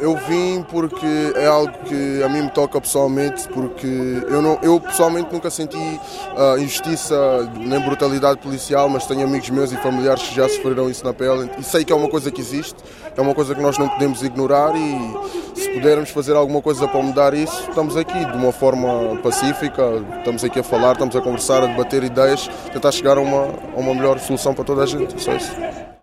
eu vim porque é algo que a mim me toca pessoalmente, porque eu, não, eu pessoalmente nunca senti uh, injustiça nem brutalidade policial, mas tenho amigos meus e familiares que já sofreram isso na pele e sei que é uma coisa que existe, é uma coisa que nós não podemos ignorar e se pudermos fazer alguma coisa para mudar isso, estamos aqui de uma forma pacífica, estamos aqui a falar, estamos a conversar, a debater ideias, tentar chegar a uma, a uma melhor solução para toda a gente. Só isso.